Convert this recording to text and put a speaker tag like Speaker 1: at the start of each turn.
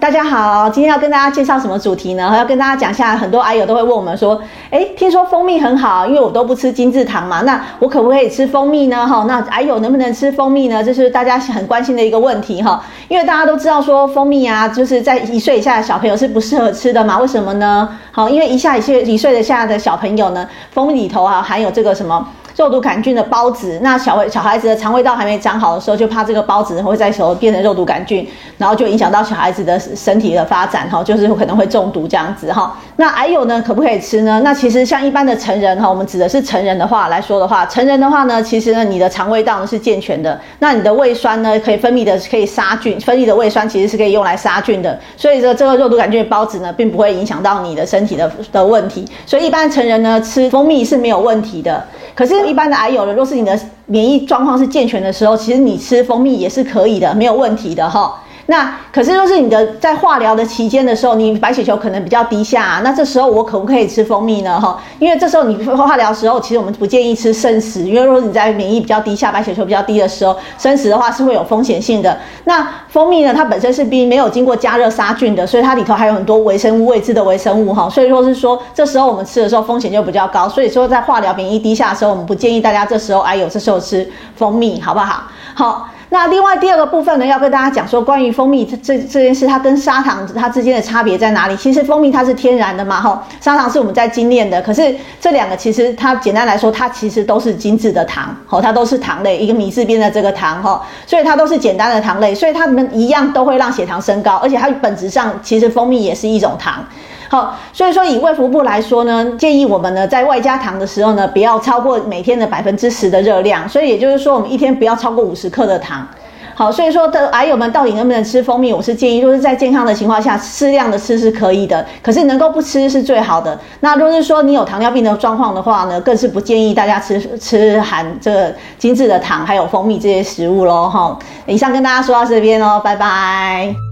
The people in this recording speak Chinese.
Speaker 1: 大家好，今天要跟大家介绍什么主题呢？要跟大家讲一下，很多癌友都会问我们说，哎，听说蜂蜜很好，因为我都不吃精制糖嘛，那我可不可以吃蜂蜜呢？哈，那癌友能不能吃蜂蜜呢？这是大家很关心的一个问题哈，因为大家都知道说蜂蜜啊，就是在一岁以下的小朋友是不适合吃的嘛，为什么呢？好，因为一下一岁一岁的下的小朋友呢，蜂蜜里头啊含有这个什么？肉毒杆菌的孢子，那小小孩子的肠胃道还没长好的时候，就怕这个孢子会在时候变成肉毒杆菌，然后就影响到小孩子的身体的发展哈，就是可能会中毒这样子哈。那还有呢，可不可以吃呢？那其实像一般的成人哈，我们指的是成人的话来说的话，成人的话呢，其实呢，你的肠胃道呢是健全的，那你的胃酸呢可以分泌的可以杀菌，分泌的胃酸其实是可以用来杀菌的，所以说这个肉毒杆菌的孢子呢，并不会影响到你的身体的的问题，所以一般成人呢吃蜂蜜是没有问题的。可是，一般的癌友呢，若是你的免疫状况是健全的时候，其实你吃蜂蜜也是可以的，没有问题的哈。那可是，就是你的在化疗的期间的时候，你白血球可能比较低下，那这时候我可不可以吃蜂蜜呢？哈，因为这时候你化疗时候，其实我们不建议吃生食，因为如果你在免疫比较低下、白血球比较低的时候，生食的话是会有风险性的。那蜂蜜呢，它本身是并没有经过加热杀菌的，所以它里头还有很多微生物、未知的微生物哈，所以说是说这时候我们吃的时候风险就比较高。所以说在化疗免疫低下的时候，我们不建议大家这时候哎呦这时候吃蜂蜜，好不好？好。那另外第二个部分呢，要跟大家讲说，关于蜂蜜这这件事，它跟砂糖它之间的差别在哪里？其实蜂蜜它是天然的嘛，哈，砂糖是我们在精炼的。可是这两个其实它简单来说，它其实都是精致的糖，好，它都是糖类，一个米字边的这个糖，哈，所以它都是简单的糖类，所以它们一样都会让血糖升高，而且它本质上其实蜂蜜也是一种糖。好，所以说以卫福部来说呢，建议我们呢在外加糖的时候呢，不要超过每天的百分之十的热量。所以也就是说，我们一天不要超过五十克的糖。好，所以说的癌友们到底能不能吃蜂蜜？我是建议，就是在健康的情况下适量的吃是可以的，可是能够不吃是最好的。那若是说你有糖尿病的状况的话呢，更是不建议大家吃吃含这精致的糖还有蜂蜜这些食物喽。哈，以上跟大家说到这边哦，拜拜。